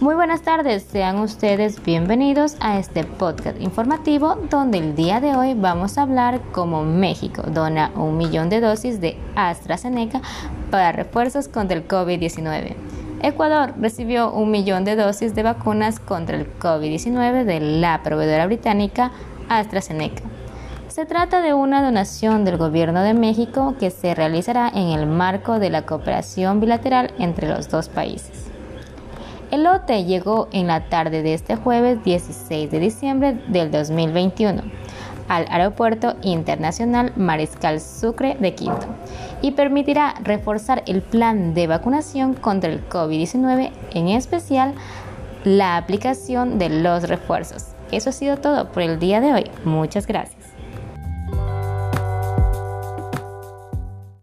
Muy buenas tardes, sean ustedes bienvenidos a este podcast informativo donde el día de hoy vamos a hablar cómo México dona un millón de dosis de AstraZeneca para refuerzos contra el COVID-19. Ecuador recibió un millón de dosis de vacunas contra el COVID-19 de la proveedora británica AstraZeneca. Se trata de una donación del Gobierno de México que se realizará en el marco de la cooperación bilateral entre los dos países. El lote llegó en la tarde de este jueves 16 de diciembre del 2021 al Aeropuerto Internacional Mariscal Sucre de Quito y permitirá reforzar el plan de vacunación contra el COVID-19, en especial la aplicación de los refuerzos. Eso ha sido todo por el día de hoy. Muchas gracias.